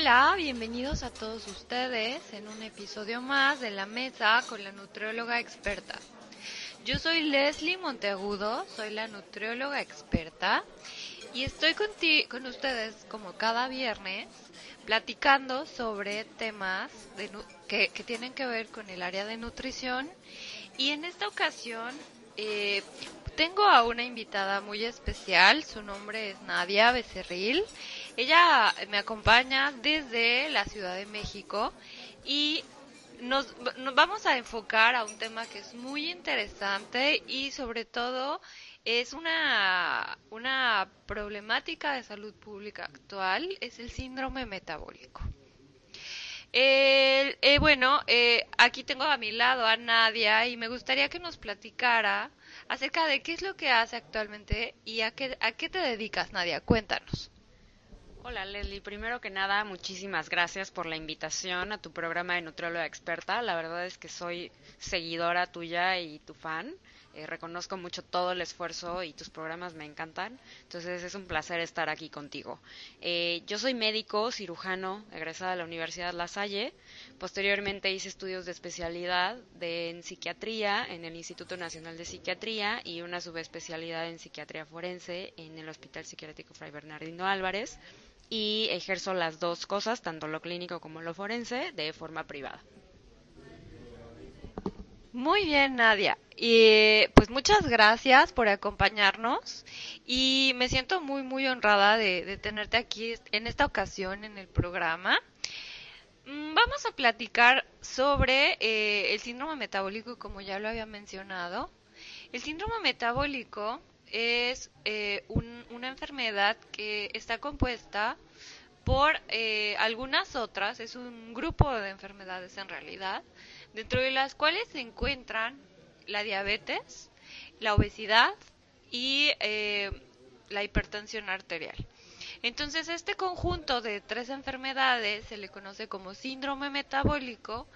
Hola, bienvenidos a todos ustedes en un episodio más de la mesa con la nutrióloga experta. Yo soy Leslie Monteagudo, soy la nutrióloga experta y estoy con, ustedes como cada viernes platicando sobre temas que, tienen que ver con el área de nutrición y en esta ocasión eh, tengo a una invitada muy especial, su nombre es Nadia Becerril. Ella me acompaña desde la Ciudad de México y nos, vamos a enfocar a un tema que es muy interesante y sobre todo es una, una problemática de salud pública actual, es el síndrome metabólico. Eh, bueno, eh, aquí tengo a mi lado a Nadia y me gustaría que nos platicara acerca de qué es lo que hace actualmente y a qué, a qué te dedicas, Nadia. Cuéntanos. Hola Leslie, primero que nada muchísimas gracias por la invitación a tu programa de Nutrióloga Experta. La verdad es que soy seguidora tuya y tu fan. Eh, reconozco mucho todo el esfuerzo y tus programas me encantan. Entonces es un placer estar aquí contigo. Eh, yo soy médico, cirujano, egresada de la Universidad La Salle. Posteriormente hice estudios de especialidad de, en psiquiatría en el Instituto Nacional de Psiquiatría y una subespecialidad en psiquiatría forense en el Hospital Psiquiátrico Fray Bernardino Álvarez. Y ejerzo las dos cosas, tanto lo clínico como lo forense, de forma privada. Muy bien, Nadia. Y pues muchas gracias por acompañarnos y me siento muy, muy honrada de, tenerte aquí en esta ocasión en el programa. Mm, vamos a platicar sobre eh, el síndrome metabólico, como ya lo había mencionado. El síndrome metabólico es eh, una enfermedad que está compuesta por eh, algunas otras, es un grupo de enfermedades en realidad, dentro de las cuales se encuentran la diabetes, la obesidad y eh, la hipertensión arterial. Entonces, este conjunto de tres enfermedades se le conoce como síndrome metabólico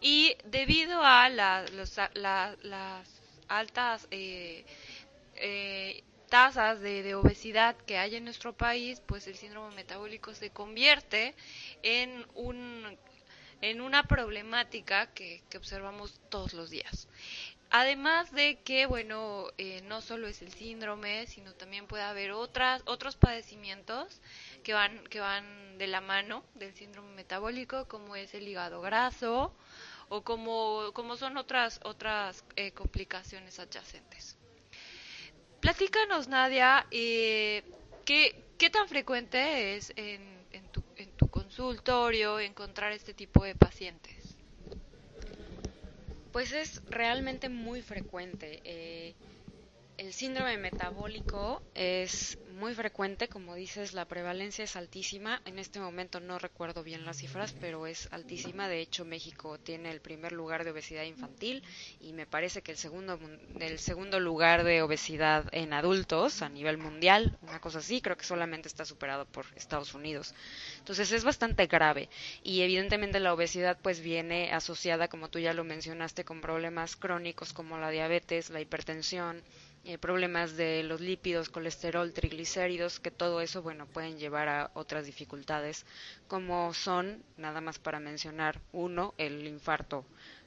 y debido a las altas eh, eh, tasas de, obesidad que hay en nuestro país, pues el síndrome metabólico se convierte en un en una problemática que, observamos todos los días. Además de que, bueno, eh, no solo es el síndrome, sino también puede haber otras, otros padecimientos que van, que van de la mano del síndrome metabólico, como es el hígado graso o como, como son otras, otras eh, complicaciones adyacentes. Platícanos, Nadia, eh, ¿qué, ¿qué tan frecuente es en consultorio encontrar este tipo de pacientes? Pues es realmente muy frecuente. Eh, el síndrome metabólico es muy frecuente, como dices, la prevalencia es altísima. En este momento no recuerdo bien las cifras, pero es altísima. De hecho, México tiene el primer lugar de obesidad infantil y me parece que el segundo, el segundo lugar de obesidad en adultos a nivel mundial, una cosa así, creo que solamente está superado por Estados Unidos. Entonces es bastante grave y evidentemente la obesidad pues viene asociada, como tú ya lo mencionaste, con problemas crónicos como la diabetes, la hipertensión, eh, problemas de los lípidos, colesterol, triglicéridos, que todo eso, bueno, pueden llevar a otras dificultades, como son, nada más para mencionar, uno, el infarto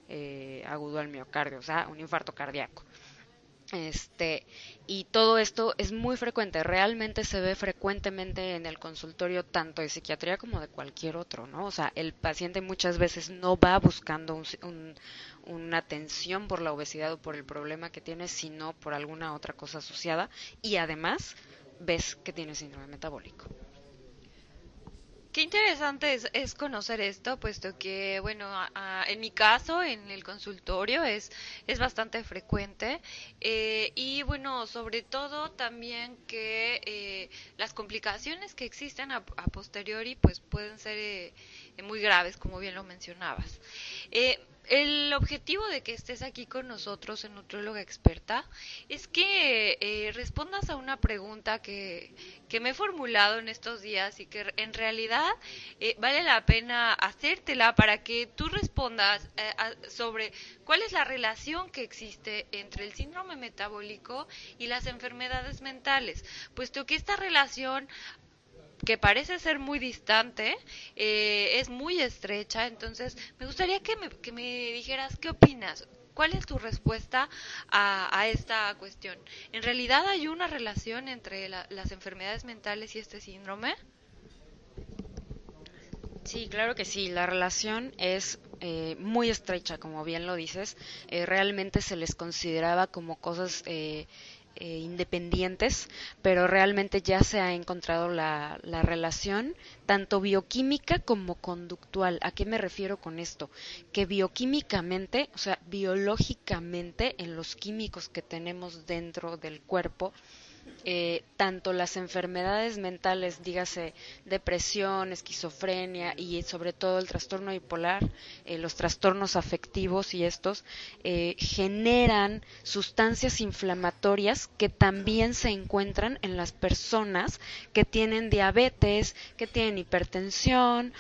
eh, agudo al miocardio, o sea, un infarto cardíaco. Este, y todo esto es muy frecuente, realmente se ve frecuentemente en el consultorio tanto de psiquiatría como de cualquier otro, ¿no? O sea, el paciente muchas veces no va buscando una atención por la obesidad o por el problema que tiene, sino por alguna otra cosa asociada y además ves que tiene síndrome metabólico. Qué interesante es, conocer esto, puesto que, bueno, en mi caso, en el consultorio, es, es bastante frecuente. Eh, y, bueno, sobre todo también que eh, las complicaciones que existen a, posteriori, pues pueden ser eh, muy graves, como bien lo mencionabas. El objetivo de que estés aquí con nosotros en Nutrióloga Experta es que eh, respondas a una pregunta que, me he formulado en estos días y que en realidad eh, vale la pena hacértela para que tú respondas eh, sobre cuál es la relación que existe entre el síndrome metabólico y las enfermedades mentales, puesto que esta relación que parece ser muy distante, eh, es muy estrecha, entonces me gustaría que me, que me dijeras qué opinas. ¿Cuál es tu respuesta a, esta cuestión? ¿En realidad hay una relación entre las enfermedades mentales y este síndrome? Sí, claro que sí. La relación es eh, muy estrecha, como bien lo dices. Eh, realmente se les consideraba como cosas eh, eh, independientes, pero realmente ya se ha encontrado la, la, relación tanto bioquímica como conductual. ¿A qué me refiero con esto? Que bioquímicamente, o sea, biológicamente, en los químicos que tenemos dentro del cuerpo, eh, tanto las enfermedades mentales, dígase depresión, esquizofrenia y sobre todo el trastorno bipolar, eh, los trastornos afectivos y estos, eh, generan sustancias inflamatorias que también se encuentran en las personas que tienen diabetes, que tienen hipertensión,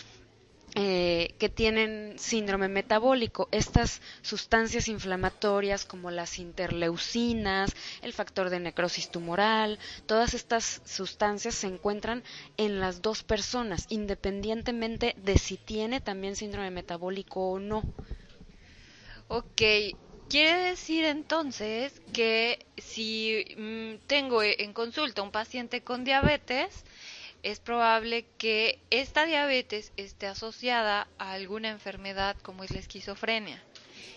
eh, que tienen síndrome metabólico. Estas sustancias inflamatorias como las interleucinas, el factor de necrosis tumoral, todas estas sustancias se encuentran en las dos personas, independientemente de si tiene también síndrome metabólico o no. Ok, Quiere decir entonces que si mm, tengo en consulta un paciente con diabetes, es probable que esta diabetes esté asociada a alguna enfermedad como es la esquizofrenia.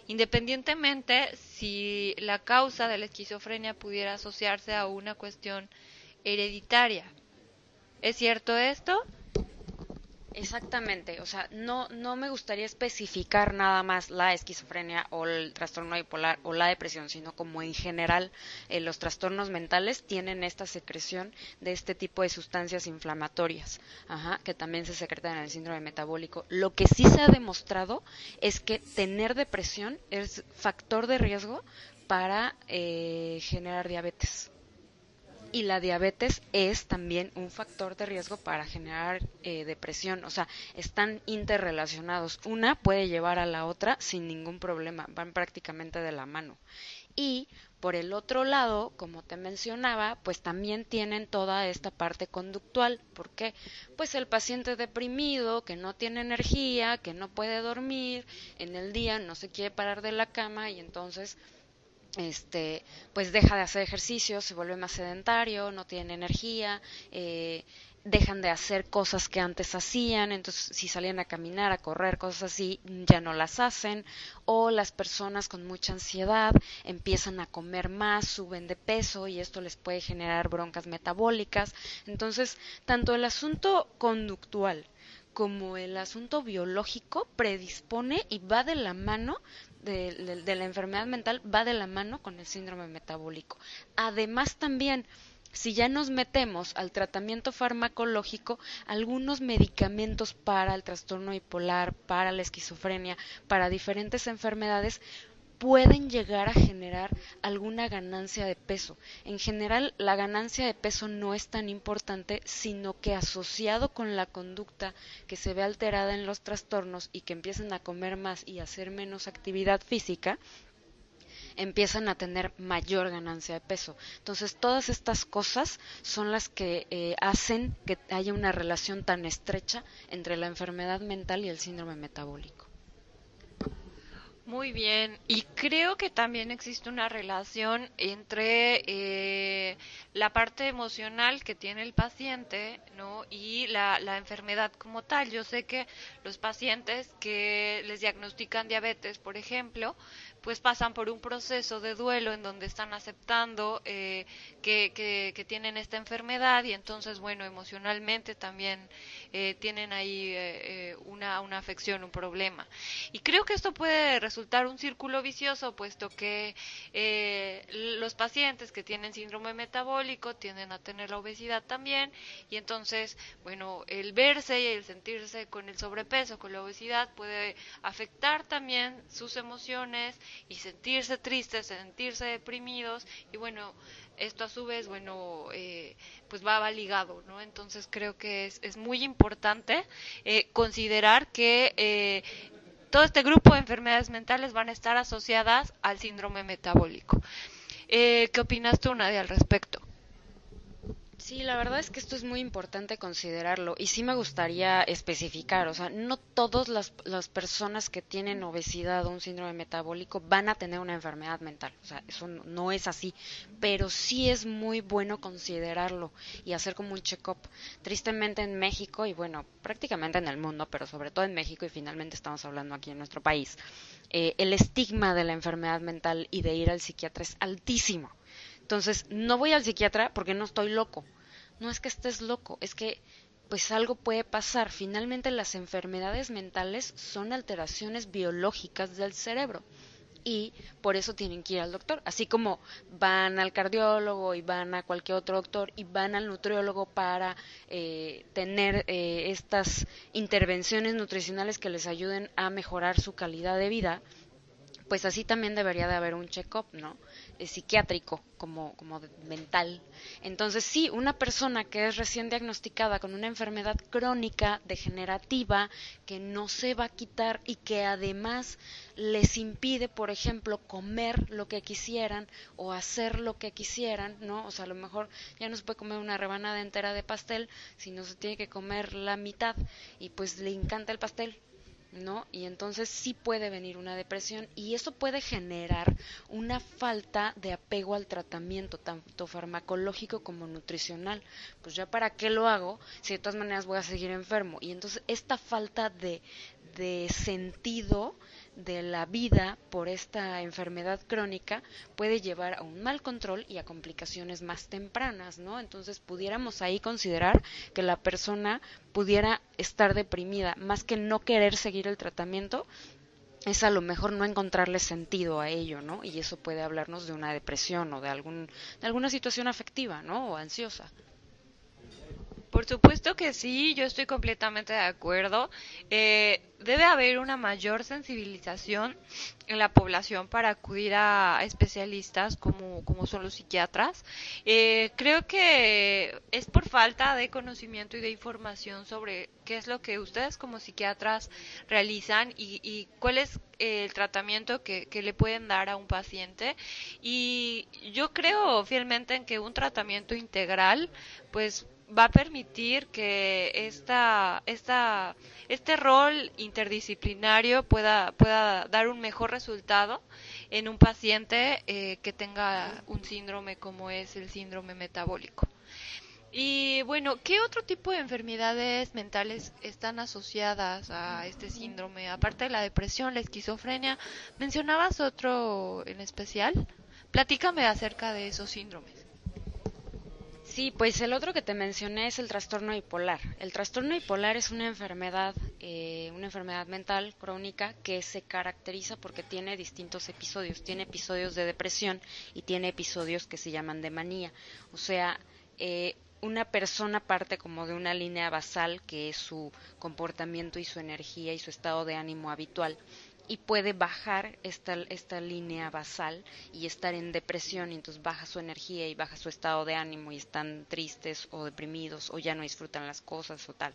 Independientemente si la causa de la esquizofrenia pudiera asociarse a una cuestión hereditaria. ¿Es cierto esto? Exactamente, o sea, no, no me gustaría especificar nada más la esquizofrenia o el trastorno bipolar o la depresión, sino como en general eh, los trastornos mentales tienen esta secreción de este tipo de sustancias inflamatorias, que también se secretan en el síndrome metabólico. Lo que sí se ha demostrado es que tener depresión es factor de riesgo para eh, generar diabetes y la diabetes es también un factor de riesgo para generar eh, depresión. O sea, están interrelacionados. Una puede llevar a la otra sin ningún problema, van prácticamente de la mano. Y por el otro lado, como te mencionaba, pues también tienen toda esta parte conductual. ¿Por qué? Pues el paciente deprimido, que no tiene energía, que no puede dormir, en el día no se quiere parar de la cama y entonces este, pues deja de hacer ejercicio, se vuelve más sedentario, no tiene energía, eh, dejan de hacer cosas que antes hacían, entonces si salían a caminar, a correr, cosas así, ya no las hacen, o las personas con mucha ansiedad empiezan a comer más, suben de peso y esto les puede generar broncas metabólicas. Entonces, tanto el asunto conductual como el asunto biológico predispone y va de la mano de, la enfermedad mental va de la mano con el síndrome metabólico. Además también si ya nos metemos al tratamiento farmacológico, algunos medicamentos para el trastorno bipolar, para la esquizofrenia, para diferentes enfermedades, pueden llegar a generar alguna ganancia de peso. En general, la ganancia de peso no es tan importante, sino que asociado con la conducta que se ve alterada en los trastornos y que empiezan a comer más y hacer menos actividad física, empiezan a tener mayor ganancia de peso. Entonces, todas estas cosas son las que eh, hacen que haya una relación tan estrecha entre la enfermedad mental y el síndrome metabólico. Muy bien, y creo que también existe una relación entre eh, la parte emocional que tiene el paciente ¿no? y la, la, enfermedad como tal. Yo sé que los pacientes que les diagnostican diabetes, por ejemplo, pues pasan por un proceso de duelo en donde están aceptando eh, que, tienen esta enfermedad y entonces, bueno, emocionalmente también eh, tienen ahí eh, una, una afección, un problema. Y creo que esto puede resultar un círculo vicioso, puesto que los pacientes que tienen síndrome metabólico tienden a tener la obesidad también y entonces, bueno, el verse y el sentirse con el sobrepeso, con la obesidad, puede afectar también sus emociones y sentirse tristes, sentirse deprimidos y bueno, esto a su vez, bueno, eh, pues va, ligado, ¿no? Entonces creo que es, es muy importante eh, considerar que eh, todo este grupo de enfermedades mentales van a estar asociadas al síndrome metabólico. ¿Qué opinas tú, Nadia, al respecto? Sí, la verdad es que esto es muy importante considerarlo y sí me gustaría especificar, o sea, no todas las, las, personas que tienen obesidad o un síndrome metabólico van a tener una enfermedad mental, o sea, eso no, es así, pero sí es muy bueno considerarlo y hacer como un check-up. Tristemente en México y bueno, prácticamente en el mundo, pero sobre todo en México y finalmente estamos hablando aquí en nuestro país, eh, el estigma de la enfermedad mental y de ir al psiquiatra es altísimo. Entonces, no voy al psiquiatra porque no estoy loco. No es que estés loco, es que pues algo puede pasar. Finalmente las enfermedades mentales son alteraciones biológicas del cerebro y por eso tienen que ir al doctor. Así como van al cardiólogo y van a cualquier otro doctor y van al nutriólogo para eh, tener eh, estas intervenciones nutricionales que les ayuden a mejorar su calidad de vida, pues así también debería de haber un check-up, ¿no? Eh, psiquiátrico como, como mental. Entonces, sí, una persona que es recién diagnosticada con una enfermedad crónica, degenerativa, que no se va a quitar y que además les impide, por ejemplo, comer lo que quisieran o hacer lo que quisieran, ¿no? O sea, a lo mejor ya no se puede comer una rebanada entera de pastel, sino se tiene que comer la mitad y pues le encanta el pastel, ¿no? Y entonces sí puede venir una depresión y eso puede generar una falta de apego al tratamiento, tanto farmacológico como nutricional. Pues ya para qué lo hago si de todas maneras voy a seguir enfermo. Y entonces esta falta de, de sentido de la vida por esta enfermedad crónica puede llevar a un mal control y a complicaciones más tempranas, ¿no? Entonces pudiéramos ahí considerar que la persona pudiera estar deprimida, más que no querer seguir el tratamiento, es a lo mejor no encontrarle sentido a ello, ¿no? Y eso puede hablarnos de una depresión o de algún de alguna situación afectiva, ¿no? O ansiosa. Por supuesto que sí, yo estoy completamente de acuerdo. Eh, debe haber una mayor sensibilización en la población para acudir a especialistas como, como son los psiquiatras. Eh, creo que es por falta de conocimiento y de información sobre qué es lo que ustedes como psiquiatras realizan y, y cuál es el tratamiento que, que, le pueden dar a un paciente. Y yo creo fielmente en que un tratamiento integral, pues va a permitir que esta, esta, este rol interdisciplinario pueda, pueda dar un mejor resultado en un paciente eh, que tenga un síndrome como es el síndrome metabólico. Y bueno, ¿qué otro tipo de enfermedades mentales están asociadas a este síndrome? Aparte de la depresión, la esquizofrenia, ¿mencionabas otro en especial? Platícame acerca de esos síndromes. Sí, pues el otro que te mencioné es el trastorno bipolar. El trastorno bipolar es una enfermedad, eh, una enfermedad mental crónica que se caracteriza porque tiene distintos episodios. Tiene episodios de depresión y tiene episodios que se llaman de manía. O sea, eh, una persona parte como de una línea basal que es su comportamiento y su energía y su estado de ánimo habitual y puede bajar esta, esta línea basal y estar en depresión y entonces baja su energía y baja su estado de ánimo y están tristes o deprimidos o ya no disfrutan las cosas o tal.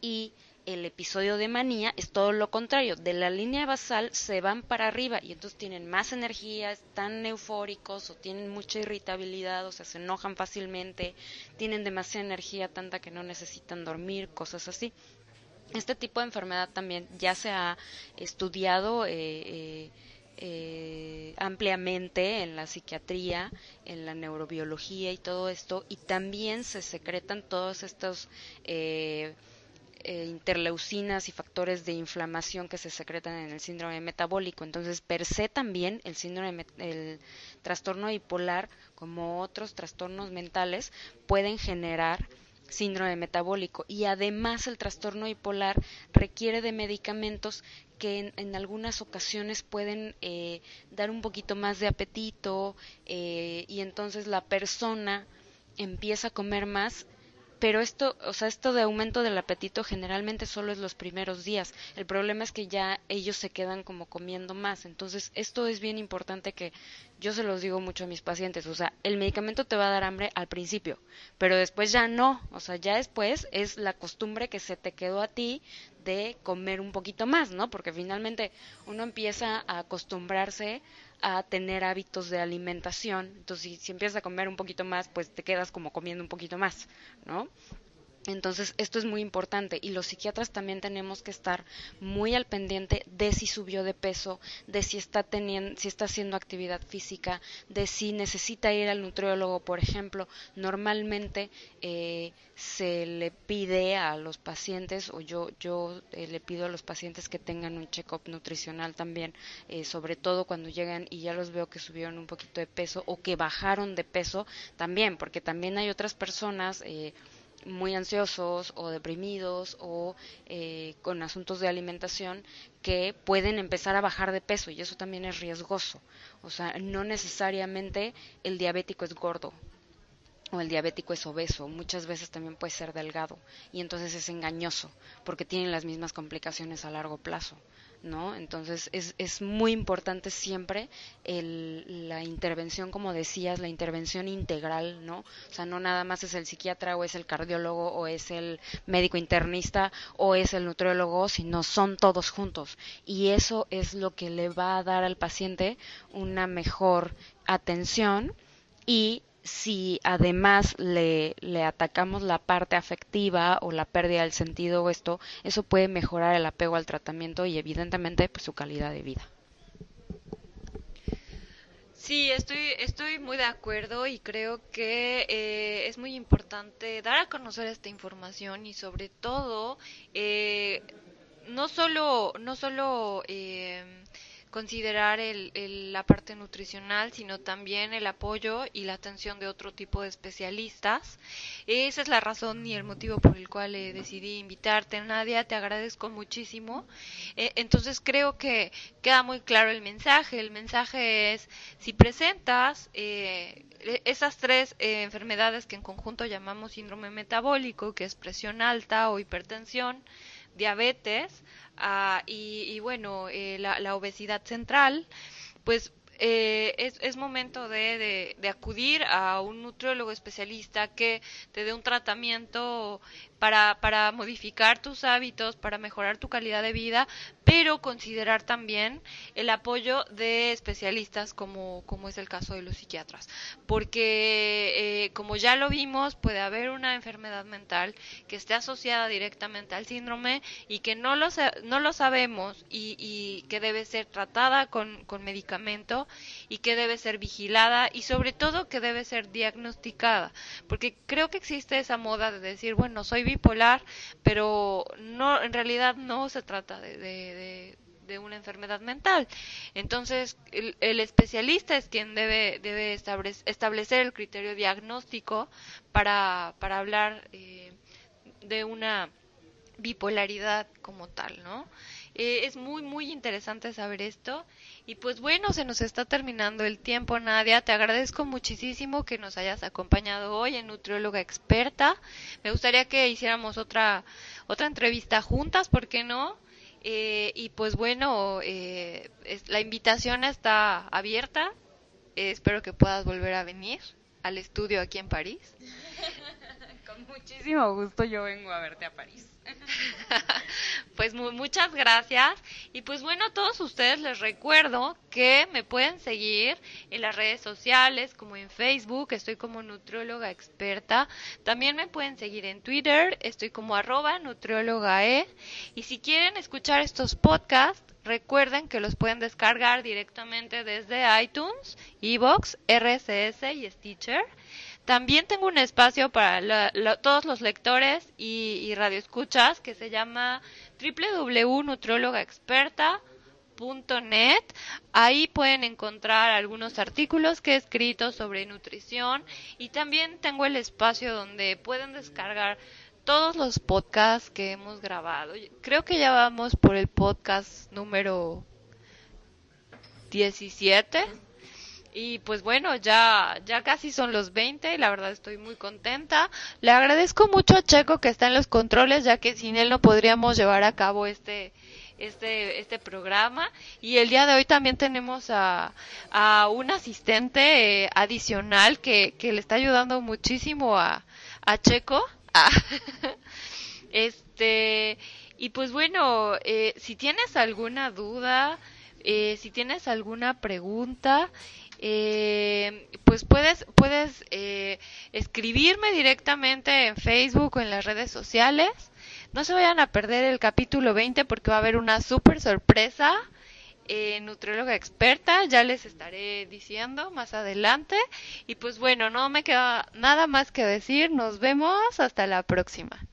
Y el episodio de manía es todo lo contrario, de la línea basal se van para arriba y entonces tienen más energía, están eufóricos o tienen mucha irritabilidad, o sea, se enojan fácilmente, tienen demasiada energía tanta que no necesitan dormir, cosas así. Este tipo de enfermedad también ya se ha estudiado eh, eh, eh, ampliamente en la psiquiatría, en la neurobiología y todo esto, y también se secretan todos estos interleucinas y factores de inflamación que se secretan en el síndrome metabólico. Entonces, per se también el síndrome, el trastorno bipolar, como otros trastornos mentales, pueden generar síndrome metabólico. Y además el trastorno bipolar requiere de medicamentos que en, algunas ocasiones pueden eh, dar un poquito más de apetito eh, y entonces la persona empieza a comer más pero esto, o sea, esto de aumento del apetito generalmente solo es los primeros días. El problema es que ya ellos se quedan como comiendo más. Entonces, esto es bien importante que yo se los digo mucho a mis pacientes. O sea, el medicamento te va a dar hambre al principio, pero después ya no. O sea, ya después es la costumbre que se te quedó a ti de comer un poquito más, ¿no? Porque finalmente uno empieza a acostumbrarse a tener hábitos de alimentación. Entonces, si, empiezas a comer un poquito más, pues te quedas como comiendo un poquito más, ¿no? Entonces, esto es muy importante y los psiquiatras también tenemos que estar muy al pendiente de si subió de peso, de si está teniendo, si está haciendo actividad física, de si necesita ir al nutriólogo, por ejemplo. Normalmente eh, se le pide a los pacientes, o yo, yo eh, le pido a los pacientes que tengan un check-up nutricional también, eh, sobre todo cuando llegan y ya los veo que subieron un poquito de peso o que bajaron de peso también, porque también hay otras personas muy ansiosos o deprimidos o eh, con asuntos de alimentación que pueden empezar a bajar de peso y eso también es riesgoso. O sea, no necesariamente el diabético es gordo o el diabético es obeso, muchas veces también puede ser delgado y entonces es engañoso porque tienen las mismas complicaciones a largo plazo. ¿no? Entonces es, es muy importante siempre el, la intervención, como decías, la intervención integral, ¿no? O sea, no nada más es el psiquiatra o es el cardiólogo o es el médico internista o es el nutriólogo, sino son todos juntos. Y eso es lo que le va a dar al paciente una mejor atención y si además le, le, atacamos la parte afectiva o la pérdida del sentido o esto, eso puede mejorar el apego al tratamiento y evidentemente pues, su calidad de vida. Sí, estoy, estoy muy de acuerdo y creo que eh, es muy importante dar a conocer esta información y sobre todo eh, no solo, no solo eh, considerar el, la parte nutricional, sino también el apoyo y la atención de otro tipo de especialistas. Esa es la razón y el motivo por el cual eh, decidí invitarte, Nadia. Te agradezco muchísimo. Eh, entonces creo que queda muy claro el mensaje. El mensaje es, si presentas eh, esas tres enfermedades que en conjunto llamamos síndrome metabólico, que es presión alta o hipertensión, diabetes, Ah, y, bueno, eh, la, la, obesidad central, pues eh, es, es, momento de, de, acudir a un nutriólogo especialista que te dé un tratamiento para, para modificar tus hábitos, para mejorar tu calidad de vida, pero considerar también el apoyo de especialistas como, como es el caso de los psiquiatras. Porque, eh, como ya lo vimos, puede haber una enfermedad mental que esté asociada directamente al síndrome y que no lo, no lo sabemos y, y que debe ser tratada con, con medicamento y que debe ser vigilada y sobre todo que debe ser diagnosticada. Porque creo que existe esa moda de decir, bueno, soy bipolar, pero no, en realidad no se trata de, de, una enfermedad mental. Entonces, el, especialista es quien debe, debe establecer el criterio diagnóstico para, para hablar eh, de una bipolaridad como tal, ¿no? Eh, es muy, muy interesante saber esto. Y pues bueno, se nos está terminando el tiempo, Nadia. Te agradezco muchísimo que nos hayas acompañado hoy en Nutrióloga Experta. Me gustaría que hiciéramos otra, otra entrevista juntas, ¿por qué no? Eh, y pues bueno, eh, la invitación está abierta. espero que puedas volver a venir al estudio aquí en París. Con muchísimo gusto yo vengo a verte a París. pues muchas gracias. Y pues bueno, a todos ustedes les recuerdo que me pueden seguir en las redes sociales, como en Facebook, estoy como nutrióloga experta. También me pueden seguir en Twitter, estoy como arroba nutriólogae. Y si quieren escuchar estos podcasts, recuerden que los pueden descargar directamente desde iTunes, Evox, RSS y Stitcher. También tengo un espacio para todos los lectores y, y radioescuchas que se llama www.nutriólogaexperta.net. Ahí pueden encontrar algunos artículos que he escrito sobre nutrición y también tengo el espacio donde pueden descargar todos los podcasts que hemos grabado. Creo que ya vamos por el podcast número 17 y pues bueno, ya, ya casi son los 20 y la verdad estoy muy contenta. Le agradezco mucho a Checo que está en los controles, ya que sin él no podríamos llevar a cabo este, este, este programa. Y el día de hoy también tenemos a, a un asistente eh, adicional que, que le está ayudando muchísimo a, a Checo. Ah, este, y pues bueno, eh, si tienes alguna duda, Eh, si tienes alguna pregunta, eh, pues puedes, puedes eh, escribirme directamente en Facebook o en las redes sociales. No se vayan a perder el capítulo 20 porque va a haber una súper sorpresa. Eh, nutrióloga experta, ya les estaré diciendo más adelante. Y pues bueno, no me queda nada más que decir. Nos vemos hasta la próxima.